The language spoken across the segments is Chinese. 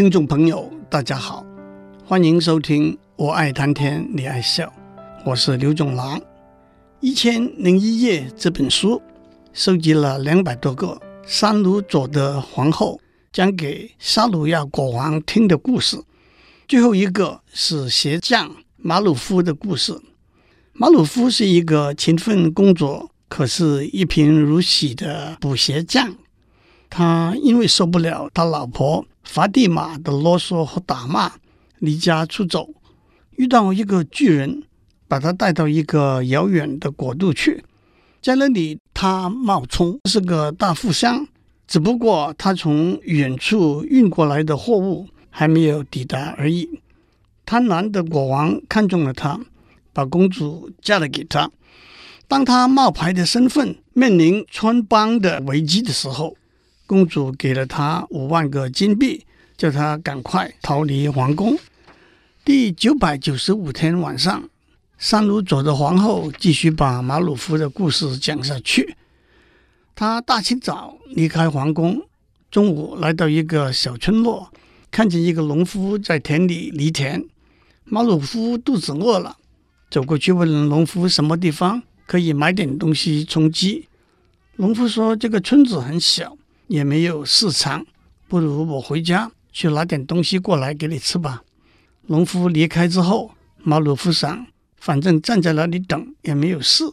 听众朋友，大家好，欢迎收听《我爱谈天，你爱笑》，我是刘总郎。《一千零一夜》这本书收集了两百多个三鲁佐的皇后讲给沙鲁亚国王听的故事，最后一个是鞋匠马鲁夫的故事。马鲁夫是一个勤奋工作，可是一贫如洗的补鞋匠。他因为受不了他老婆法蒂玛的啰嗦和打骂，离家出走。遇到一个巨人，把他带到一个遥远的国度去。在那里，他冒充是个大富商，只不过他从远处运过来的货物还没有抵达而已。贪婪的国王看中了他，把公主嫁了给他。当他冒牌的身份面临穿帮的危机的时候，公主给了他五万个金币，叫他赶快逃离皇宫。第九百九十五天晚上，三鲁佐的皇后继续把马鲁夫的故事讲下去。他大清早离开皇宫，中午来到一个小村落，看见一个农夫在田里犁田。马鲁夫肚子饿了，走过去问农夫什么地方可以买点东西充饥。农夫说：“这个村子很小。”也没有市场，不如我回家去拿点东西过来给你吃吧。农夫离开之后，马鲁夫想，反正站在那里等也没有事，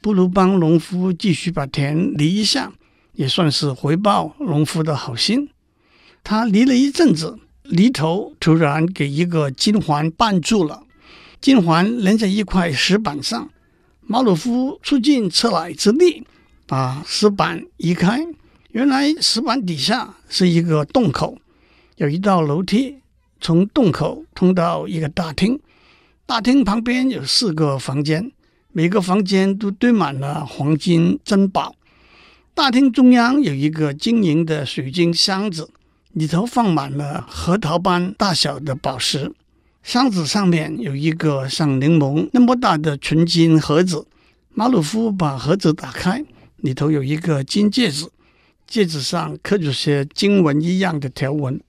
不如帮农夫继续把田犁一下，也算是回报农夫的好心。他犁了一阵子，犁头突然给一个金环绊住了，金环连在一块石板上。马鲁夫出尽吃奶之力，把石板移开。原来石板底下是一个洞口，有一道楼梯从洞口通到一个大厅。大厅旁边有四个房间，每个房间都堆满了黄金珍宝。大厅中央有一个晶莹的水晶箱子，里头放满了核桃般大小的宝石。箱子上面有一个像柠檬那么大的纯金盒子。马鲁夫把盒子打开，里头有一个金戒指。戒指上刻着些经文一样的条纹，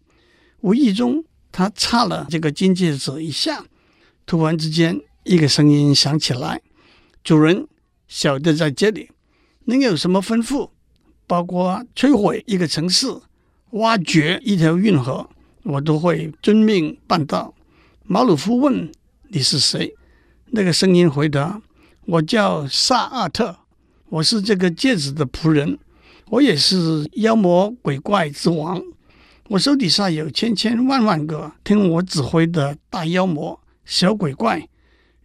无意中他擦了这个金戒指一下，突然之间，一个声音响起来：“主人，小的在这里，您有什么吩咐？包括摧毁一个城市、挖掘一条运河，我都会遵命办到。”马鲁夫问：“你是谁？”那个声音回答：“我叫萨阿特，我是这个戒指的仆人。”我也是妖魔鬼怪之王，我手底下有千千万万个听我指挥的大妖魔、小鬼怪。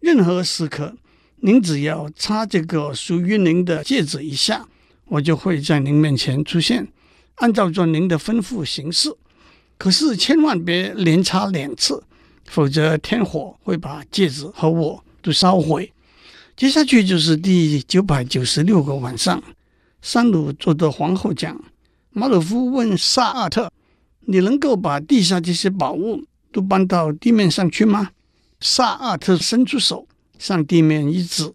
任何时刻，您只要插这个属于您的戒指一下，我就会在您面前出现，按照着您的吩咐行事。可是千万别连插两次，否则天火会把戒指和我都烧毁。接下去就是第九百九十六个晚上。三鲁做的皇后讲：“马鲁夫问萨阿特，你能够把地下这些宝物都搬到地面上去吗？”萨阿特伸出手向地面一指，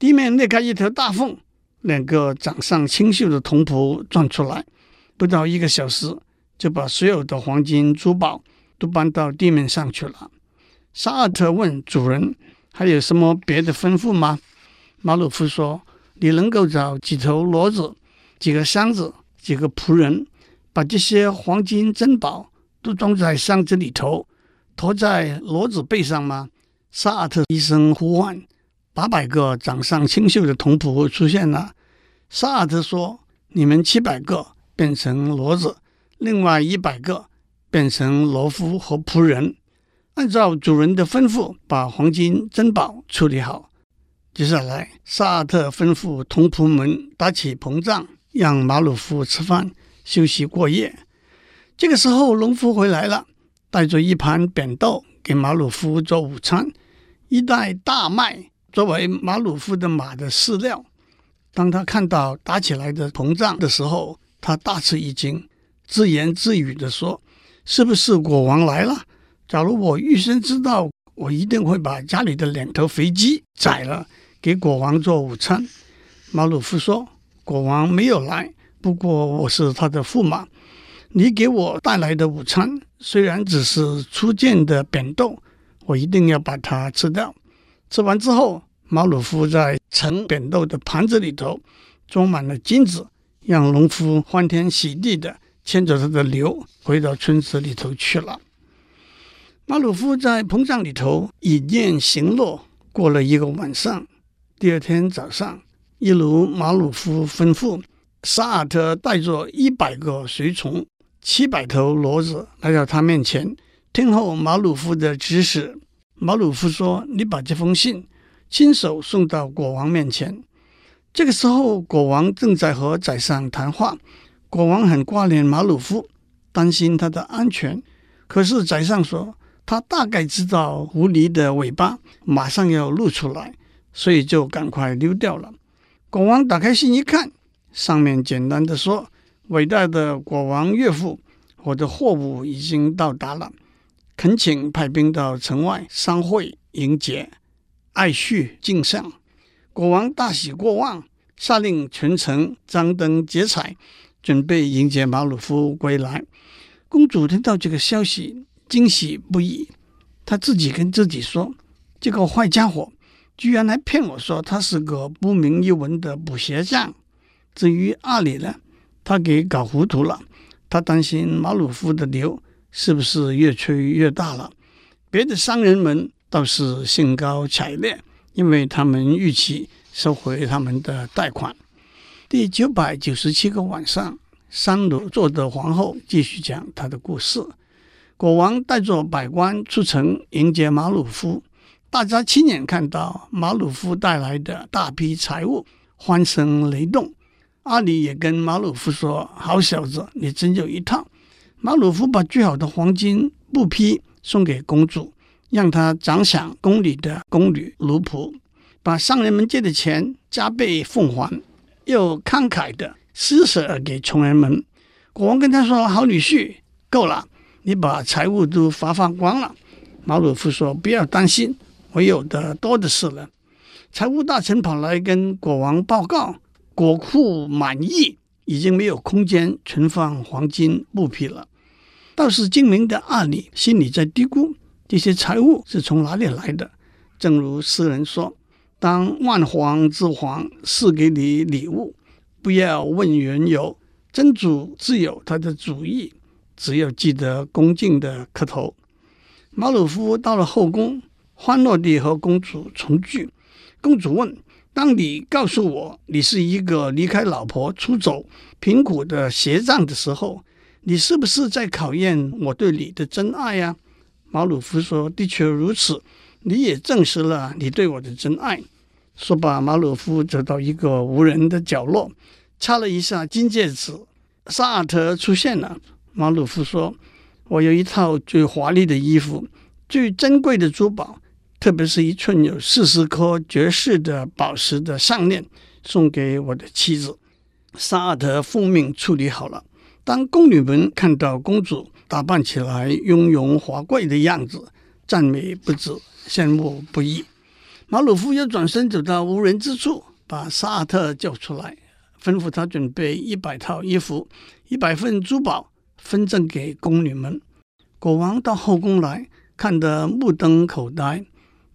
地面裂开一条大缝，两个长相清秀的童仆钻出来，不到一个小时就把所有的黄金珠宝都搬到地面上去了。萨阿特问主人：“还有什么别的吩咐吗？”马鲁夫说。你能够找几头骡子、几个箱子、几个仆人，把这些黄金珍宝都装在箱子里头，驮在骡子背上吗？萨尔特一声呼唤，八百个长相清秀的童仆出现了。萨尔特说：“你们七百个变成骡子，另外一百个变成骡夫和仆人，按照主人的吩咐，把黄金珍宝处理好。”接下来，萨特吩咐同仆们搭起棚帐，让马鲁夫吃饭休息过夜。这个时候，农夫回来了，带着一盘扁豆给马鲁夫做午餐，一袋大麦作为马鲁夫的马的饲料。当他看到搭起来的棚帐的时候，他大吃一惊，自言自语地说：“是不是国王来了？假如我预先知道，我一定会把家里的两头肥鸡宰了。”给国王做午餐，马鲁夫说：“国王没有来，不过我是他的驸马。你给我带来的午餐虽然只是初见的扁豆，我一定要把它吃掉。吃完之后，马鲁夫在盛扁豆的盘子里头装满了金子，让农夫欢天喜地的牵着他的牛回到村子里头去了。马鲁夫在棚帐里头以宴行乐，过了一个晚上。第二天早上，一如马鲁夫吩咐，沙尔特带着一百个随从。七百头骡子来到他面前，听候马鲁夫的指示。马鲁夫说：“你把这封信亲手送到国王面前。”这个时候，国王正在和宰相谈话。国王很挂念马鲁夫，担心他的安全。可是宰相说，他大概知道狐狸的尾巴马上要露出来，所以就赶快溜掉了。国王打开信一看，上面简单的说。伟大的国王岳父，我的货物已经到达了，恳请派兵到城外商会迎接，爱婿敬上。国王大喜过望，下令全城张灯结彩，准备迎接马鲁夫归来。公主听到这个消息，惊喜不已。她自己跟自己说：“这个坏家伙居然还骗我说他是个不明一文的补鞋匠。”至于阿里呢？他给搞糊涂了，他担心马鲁夫的牛是不是越吹越大了。别的商人们倒是兴高采烈，因为他们预期收回他们的贷款。第九百九十七个晚上，三楼坐的皇后继续讲她的故事。国王带着百官出城迎接马鲁夫，大家亲眼看到马鲁夫带来的大批财物，欢声雷动。阿里也跟马鲁夫说：“好小子，你真有一套。”马鲁夫把最好的黄金布匹送给公主，让她奖赏宫里的宫女奴仆，把商人们借的钱加倍奉还，又慷慨的施舍给穷人们。国王跟他说：“好女婿，够了，你把财物都发放光了。”马鲁夫说：“不要担心，我有的多的是了。”财务大臣跑来跟国王报告。国库满意，已经没有空间存放黄金布匹了。倒是精明的阿里心里在嘀咕：这些财物是从哪里来的？正如诗人说：“当万皇之皇赐给你礼物，不要问缘由，真主自有他的主意，只要记得恭敬的磕头。”马鲁夫到了后宫，欢乐地和公主重聚。公主问。当你告诉我你是一个离开老婆出走、贫苦的鞋匠的时候，你是不是在考验我对你的真爱呀？马鲁夫说：“的确如此，你也证实了你对我的真爱。”说罢，马鲁夫走到一个无人的角落，擦了一下金戒指。沙尔特出现了。马鲁夫说：“我有一套最华丽的衣服，最珍贵的珠宝。”特别是一寸有四十颗绝世的宝石的项链，送给我的妻子。萨尔特奉命处理好了。当宫女们看到公主打扮起来雍容华贵的样子，赞美不止，羡慕不已。马鲁夫又转身走到无人之处，把萨尔特叫出来，吩咐他准备一百套衣服、一百份珠宝，分赠给宫女们。国王到后宫来看得目瞪口呆。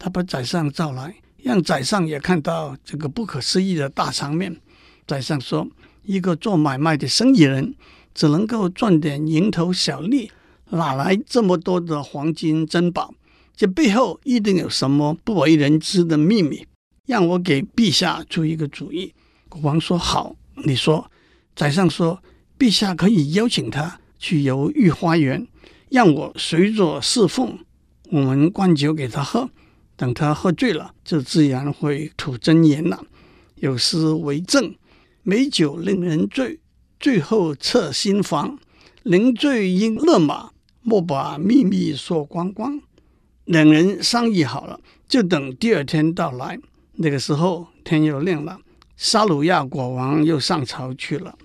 他把宰相召来，让宰相也看到这个不可思议的大场面。宰相说：“一个做买卖的生意人，只能够赚点蝇头小利，哪来这么多的黄金珍宝？这背后一定有什么不为人知的秘密。让我给陛下出一个主意。”国王说：“好，你说。”宰相说：“陛下可以邀请他去游御花园，让我随着侍奉，我们灌酒给他喝。”等他喝醉了，就自然会吐真言了。有诗为证：“美酒令人醉，醉后彻心房。临醉应勒马，莫把秘密说光光。”两人商议好了，就等第二天到来。那个时候天又亮了，沙鲁亚国王又上朝去了。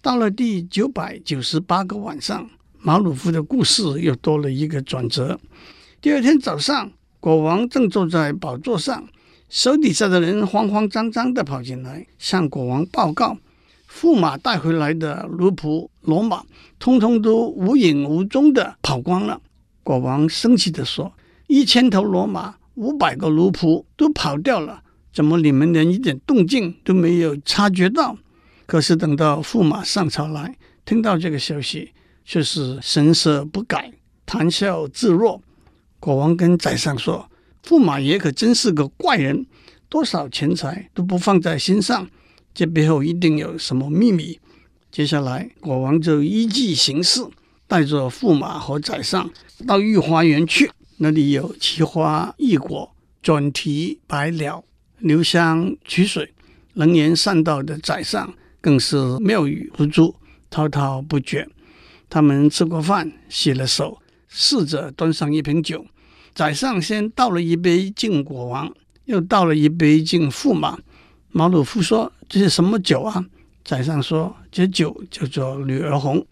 到了第九百九十八个晚上，马鲁夫的故事又多了一个转折。第二天早上。国王正坐在宝座上，手底下的人慌慌张张地跑进来，向国王报告：驸马带回来的奴仆骡马，通通都无影无踪地跑光了。国王生气地说：“一千头骡马，五百个奴仆都跑掉了，怎么你们连一点动静都没有察觉到？”可是等到驸马上朝来，听到这个消息，却是神色不改，谈笑自若。国王跟宰相说：“驸马爷可真是个怪人，多少钱财都不放在心上，这背后一定有什么秘密。”接下来，国王就依计行事，带着驸马和宰相到御花园去。那里有奇花异果、转蹄百鸟、流香曲水、能言善道的宰相，更是妙语不绝，滔滔不绝。他们吃过饭，洗了手。侍者端上一瓶酒，宰相先倒了一杯敬国王，又倒了一杯敬驸马。马鲁夫说：“这是什么酒啊？”宰相说：“这酒叫做女儿红。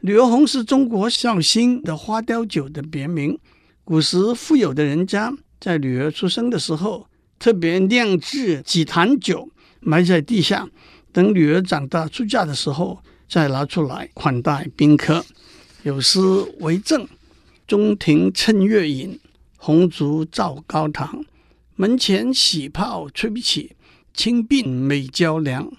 女儿红是中国绍兴的花雕酒的别名。古时富有的人家在女儿出生的时候，特别酿制几坛酒，埋在地下，等女儿长大出嫁的时候再拿出来款待宾客。有诗为证。”中庭趁月饮，红烛照高堂。门前喜炮吹不起，清鬓美娇娘。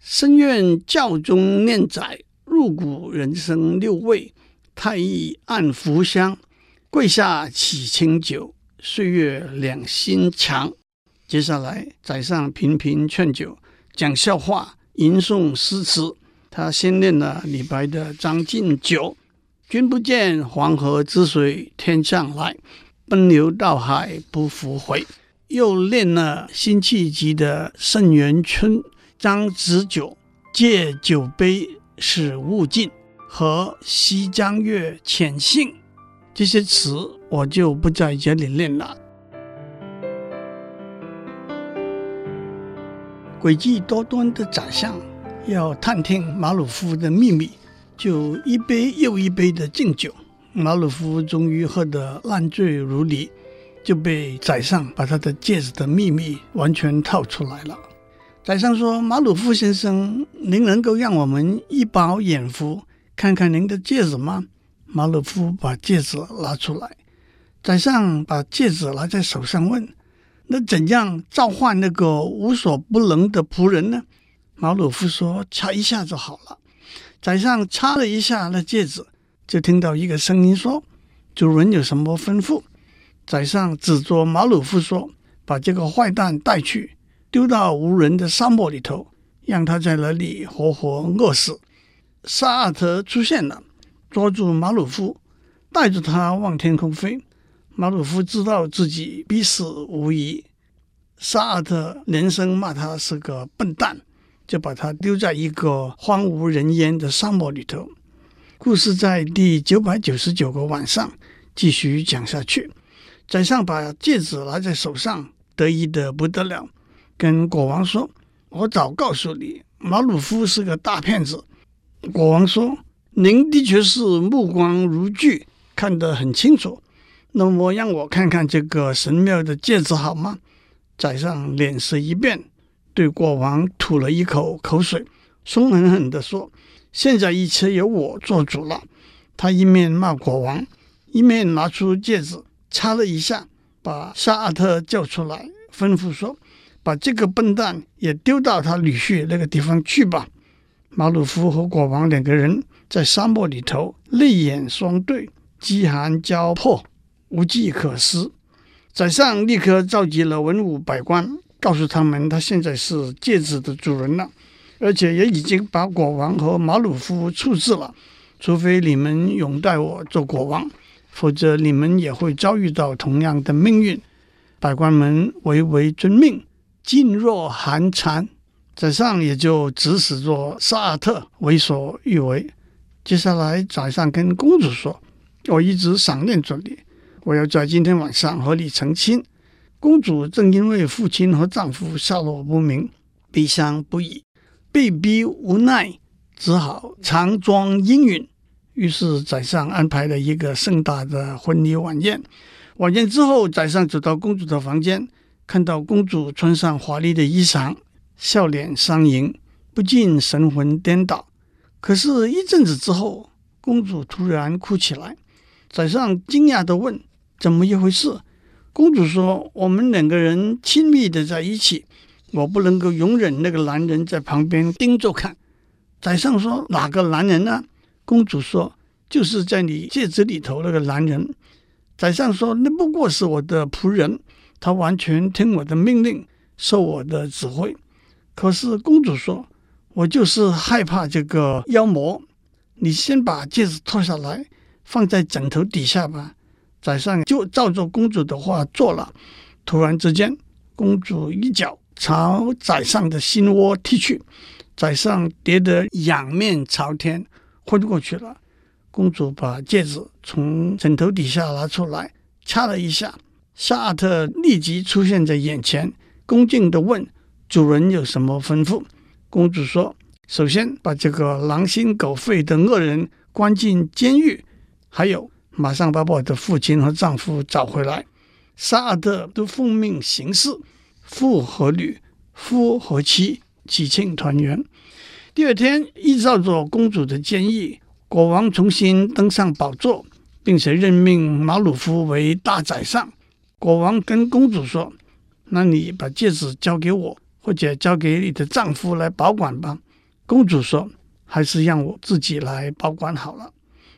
深院轿中念载，入骨人生六味。太医按服香，跪下起清酒。岁月两心强。接下来，宰相频频劝酒，讲笑话，吟诵诗词。他先念了李白的《将进酒》。君不见黄河之水天上来，奔流到海不复回。又念了辛弃疾的《沁园春·张子酒》，借酒杯使物尽，和西江月·浅兴。这些词我就不在这里念了。诡计多端的宰相要探听马鲁夫的秘密。就一杯又一杯的敬酒，马鲁夫终于喝得烂醉如泥，就被宰相把他的戒指的秘密完全套出来了。宰相说：“马鲁夫先生，您能够让我们一饱眼福，看看您的戒指吗？”马鲁夫把戒指拿出来，宰相把戒指拿在手上问：“那怎样召唤那个无所不能的仆人呢？”马鲁夫说：“掐一下就好了。”宰相擦了一下那戒指，就听到一个声音说：“主人有什么吩咐？”宰相指着马鲁夫说：“把这个坏蛋带去，丢到无人的沙漠里头，让他在那里活活饿死。”萨阿特出现了，抓住马鲁夫，带着他往天空飞。马鲁夫知道自己必死无疑，萨阿特连声骂他是个笨蛋。就把它丢在一个荒无人烟的沙漠里头。故事在第九百九十九个晚上继续讲下去。宰相把戒指拿在手上，得意得不得了，跟国王说：“我早告诉你，马鲁夫是个大骗子。”国王说：“您的确是目光如炬，看得很清楚。那么让我看看这个神庙的戒指好吗？”宰相脸色一变。对国王吐了一口口水，凶狠狠地说：“现在一切由我做主了。”他一面骂国王，一面拿出戒指，擦了一下，把沙阿特叫出来，吩咐说：“把这个笨蛋也丢到他女婿那个地方去吧。”马鲁夫和国王两个人在沙漠里头泪眼相对，饥寒交迫，无计可施。宰相立刻召集了文武百官。告诉他们，他现在是戒指的主人了，而且也已经把国王和马鲁夫处置了。除非你们拥戴我做国王，否则你们也会遭遇到同样的命运。百官们唯唯遵命，噤若寒蝉。宰相也就指使着萨尔特为所欲为。接下来，宰相跟公主说：“我一直想念着你，我要在今天晚上和你成亲。”公主正因为父亲和丈夫下落不明，悲伤不已，被逼无奈，只好强装应允。于是宰相安排了一个盛大的婚礼晚宴。晚宴之后，宰相走到公主的房间，看到公主穿上华丽的衣裳，笑脸相迎，不禁神魂颠倒。可是，一阵子之后，公主突然哭起来。宰相惊讶地问：“怎么一回事？”公主说：“我们两个人亲密的在一起，我不能够容忍那个男人在旁边盯着看。”宰相说：“哪个男人呢？”公主说：“就是在你戒指里头那个男人。”宰相说：“那不过是我的仆人，他完全听我的命令，受我的指挥。”可是公主说：“我就是害怕这个妖魔。”你先把戒指脱下来。放在枕头底下吧。宰相就照着公主的话做了。突然之间，公主一脚朝宰相的心窝踢去，宰相跌得仰面朝天，昏过去了。公主把戒指从枕头底下拿出来，掐了一下。沙阿特立即出现在眼前，恭敬地问：“主人有什么吩咐？”公主说：“首先把这个狼心狗肺的恶人关进监狱。”还有，马上把我的父亲和丈夫找回来。沙阿特都奉命行事，父和女，夫和妻，喜庆团圆。第二天，依照着公主的建议，国王重新登上宝座，并且任命马鲁夫为大宰相。国王跟公主说：“那你把戒指交给我，或者交给你的丈夫来保管吧。”公主说：“还是让我自己来保管好了。”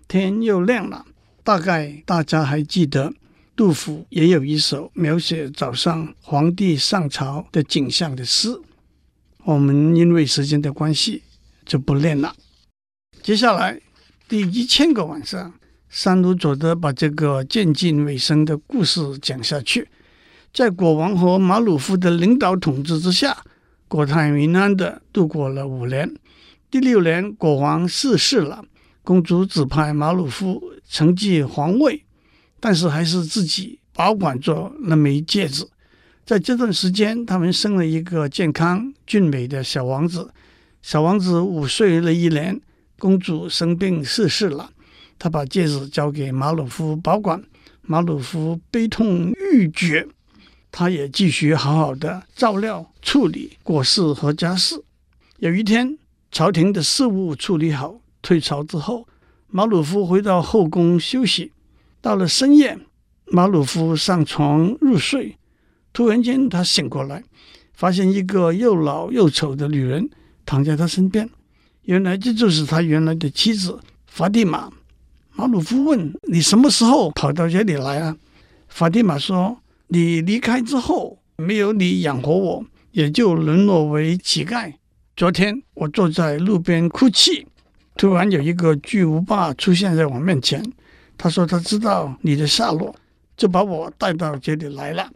天又亮了，大概大家还记得，杜甫也有一首描写早上皇帝上朝的景象的诗。我们因为时间的关系就不念了。接下来第一千个晚上，三鲁佐德把这个渐近尾声的故事讲下去。在国王和马鲁夫的领导统治之下，国泰民安地度过了五年。第六年，国王逝世了。公主指派马鲁夫承继皇位，但是还是自己保管着那枚戒指。在这段时间，他们生了一个健康俊美的小王子。小王子五岁那一年，公主生病逝世了，他把戒指交给马鲁夫保管。马鲁夫悲痛欲绝，他也继续好好的照料处理国事和家事。有一天，朝廷的事务处理好。退朝之后，马鲁夫回到后宫休息。到了深夜，马鲁夫上床入睡，突然间他醒过来，发现一个又老又丑的女人躺在他身边。原来这就是他原来的妻子法蒂玛。马鲁夫问：“你什么时候跑到这里来啊？”法蒂玛说：“你离开之后，没有你养活我，也就沦落为乞丐。昨天我坐在路边哭泣。”突然有一个巨无霸出现在我面前，他说他知道你的下落，就把我带到这里来了。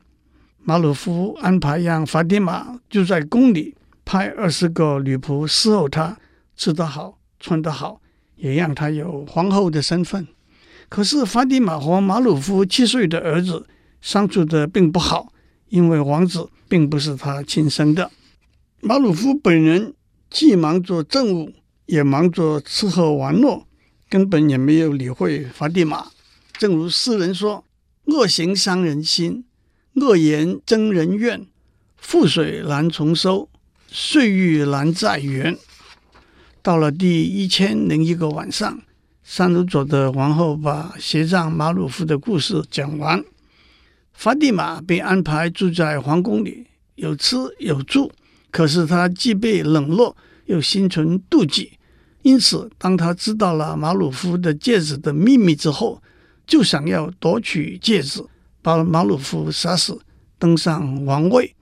马鲁夫安排让法蒂玛住在宫里，派二十个女仆伺候她，吃得好，穿得好，也让她有皇后的身份。可是法蒂玛和马鲁夫七岁的儿子相处的并不好，因为王子并不是他亲生的。马鲁夫本人既忙着政务。也忙着吃喝玩乐，根本也没有理会法蒂玛。正如诗人说：“恶行伤人心，恶言争人怨，覆水难重收，岁月难再圆。”到了第一千零一个晚上，三鲁佐的王后把鞋匠马鲁夫的故事讲完，法蒂玛被安排住在皇宫里，有吃有住。可是他既被冷落，又心存妒忌。因此，当他知道了马鲁夫的戒指的秘密之后，就想要夺取戒指，把马鲁夫杀死，登上王位。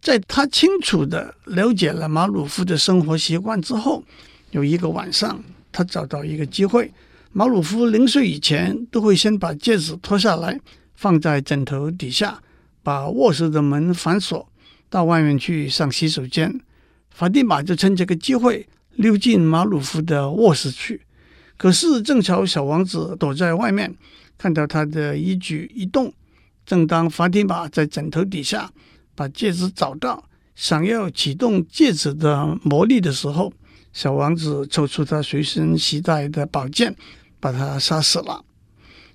在他清楚地了解了马鲁夫的生活习惯之后，有一个晚上，他找到一个机会。马鲁夫临睡以前都会先把戒指脱下来，放在枕头底下，把卧室的门反锁，到外面去上洗手间。法蒂玛就趁这个机会。溜进马鲁夫的卧室去，可是正巧小王子躲在外面，看到他的一举一动。正当法蒂玛在枕头底下把戒指找到，想要启动戒指的魔力的时候，小王子抽出他随身携带的宝剑，把他杀死了。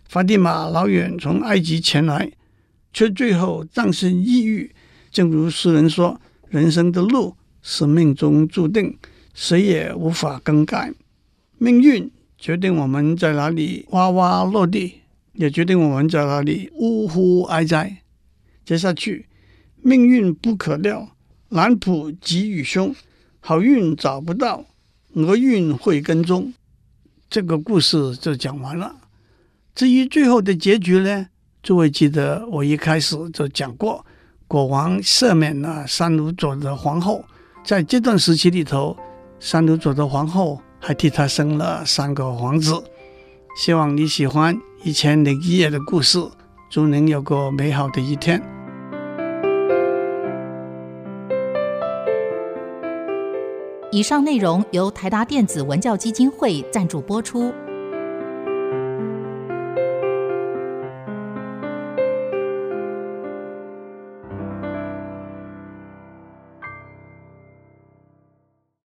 法蒂玛老远从埃及前来，却最后葬身异域。正如诗人说：“人生的路是命中注定。”谁也无法更改。命运决定我们在哪里哇哇落地，也决定我们在哪里呜呼哀哉。接下去，命运不可料，男仆吉与凶，好运找不到，厄运会跟踪。这个故事就讲完了。至于最后的结局呢？诸位记得我一开始就讲过，国王赦免了三鲁佐的皇后，在这段时期里头，三鲁佐的皇后还替他生了三个皇子。希望你喜欢一千零一夜的故事，祝您有个美好的一天。以上内容由台达电子文教基金会赞助播出。